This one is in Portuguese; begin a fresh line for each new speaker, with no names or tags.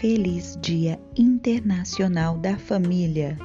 Feliz Dia Internacional da Família!